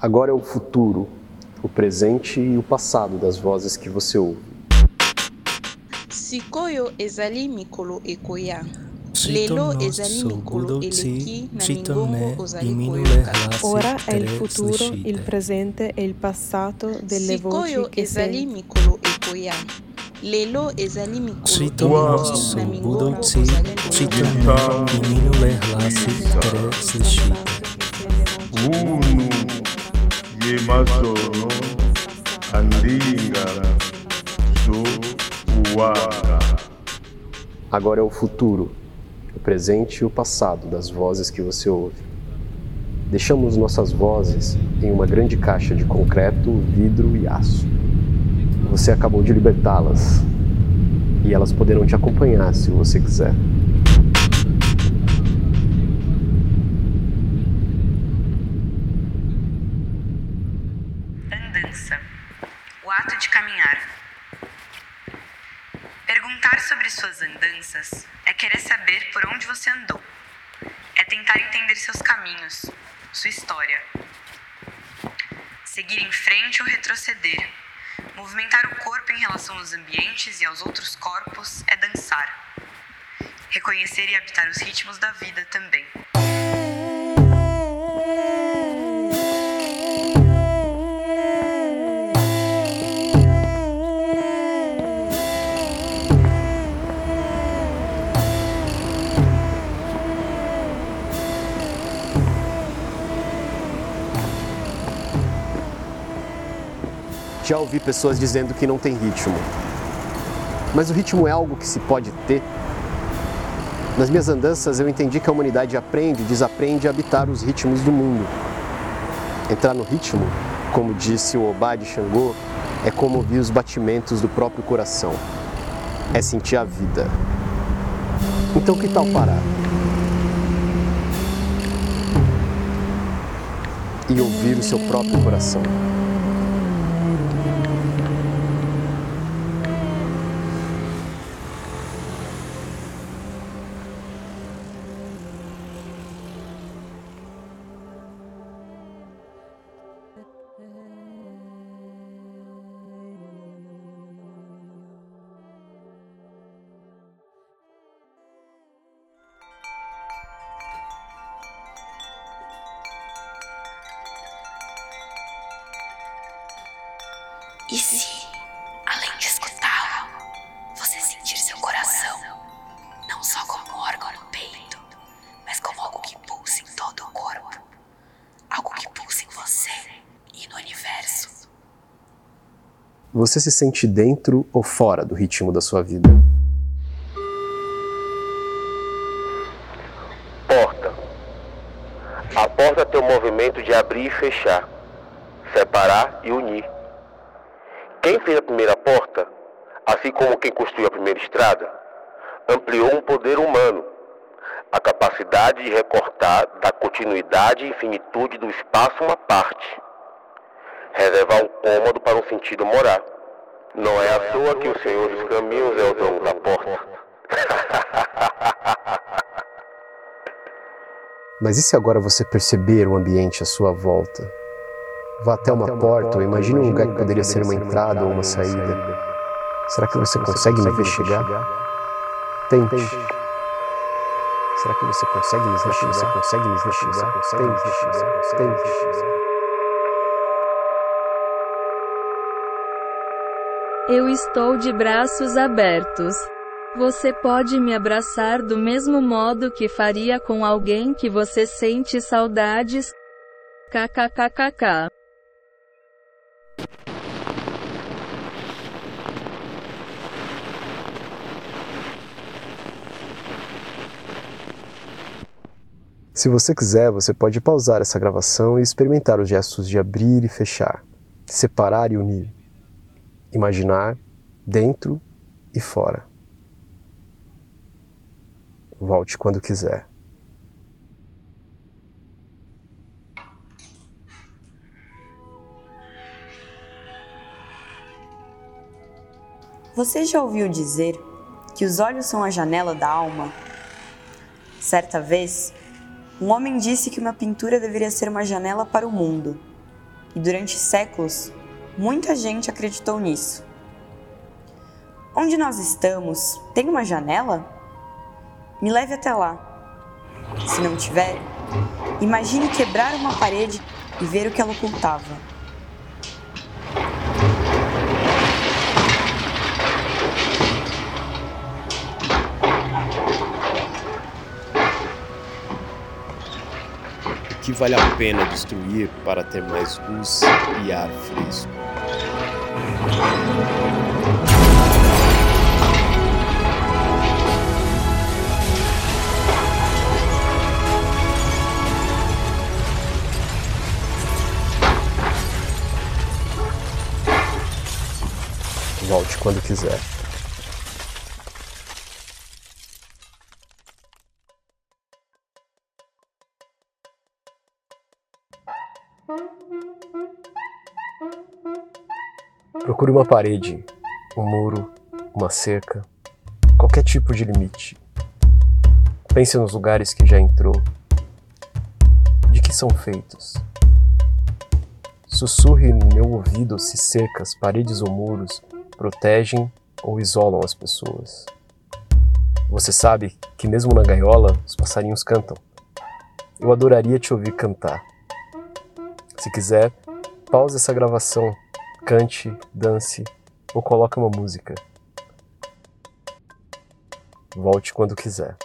Agora é o futuro, o presente e o passado das vozes que você ouve. sikoyo ezali mikolo ekoya. Lelo ezali mikolo eleki na mingongo ozali koyoka. Ora è il futuro, il presente e il passato delle sikoyo voci che ezali mikolo ekoya. Lelo ezali mikolo eleki na mingongo ozali koyoka. Unu yemasono andinga zo uwanga Agora é o futuro, o presente e o passado das vozes que você ouve. Deixamos nossas vozes em uma grande caixa de concreto, vidro e aço. Você acabou de libertá-las e elas poderão te acompanhar se você quiser. Andança. O ato de caminhar. Perguntar sobre suas andanças é querer saber por onde você andou. É tentar entender seus caminhos, sua história. Seguir em frente ou retroceder. Movimentar o corpo em relação aos ambientes e aos outros corpos é dançar. Reconhecer e habitar os ritmos da vida também. Já ouvi pessoas dizendo que não tem ritmo. Mas o ritmo é algo que se pode ter. Nas minhas andanças eu entendi que a humanidade aprende desaprende a habitar os ritmos do mundo. Entrar no ritmo, como disse o Obá de Xangô, é como ouvir os batimentos do próprio coração. É sentir a vida. Então que tal parar? E ouvir o seu próprio coração. E se, Você se sente dentro ou fora do ritmo da sua vida? Porta. A porta tem o movimento de abrir e fechar, separar e unir. Quem fez a primeira porta, assim como quem construiu a primeira estrada, ampliou um poder humano, a capacidade de recortar da continuidade e infinitude do espaço uma parte, reservar um cômodo para um sentido morar. Não é à toa que o Senhor dos Caminhos é o dono da porta. Mas e se agora você perceber o ambiente à sua volta? Vá até uma porta ou imagine um lugar que poderia ser uma entrada ou uma saída. Será que você consegue me ver chegar? Tente. Será que você consegue me ver chegar? Você consegue me ver chegar? Tente. Tente. Eu estou de braços abertos. Você pode me abraçar do mesmo modo que faria com alguém que você sente saudades? KKKKK. Se você quiser, você pode pausar essa gravação e experimentar os gestos de abrir e fechar, separar e unir, imaginar dentro e fora. Volte quando quiser. Você já ouviu dizer que os olhos são a janela da alma? Certa vez, um homem disse que uma pintura deveria ser uma janela para o mundo. E durante séculos, muita gente acreditou nisso. Onde nós estamos, tem uma janela? Me leve até lá. Se não tiver, imagine quebrar uma parede e ver o que ela ocultava. Que vale a pena destruir para ter mais luz e ar fresco? Volte quando quiser. Procure uma parede, um muro, uma cerca, qualquer tipo de limite. Pense nos lugares que já entrou. De que são feitos? Sussurre no meu ouvido se cercas, paredes ou muros protegem ou isolam as pessoas. Você sabe que, mesmo na gaiola, os passarinhos cantam. Eu adoraria te ouvir cantar. Se quiser, pause essa gravação, cante, dance ou coloque uma música. Volte quando quiser.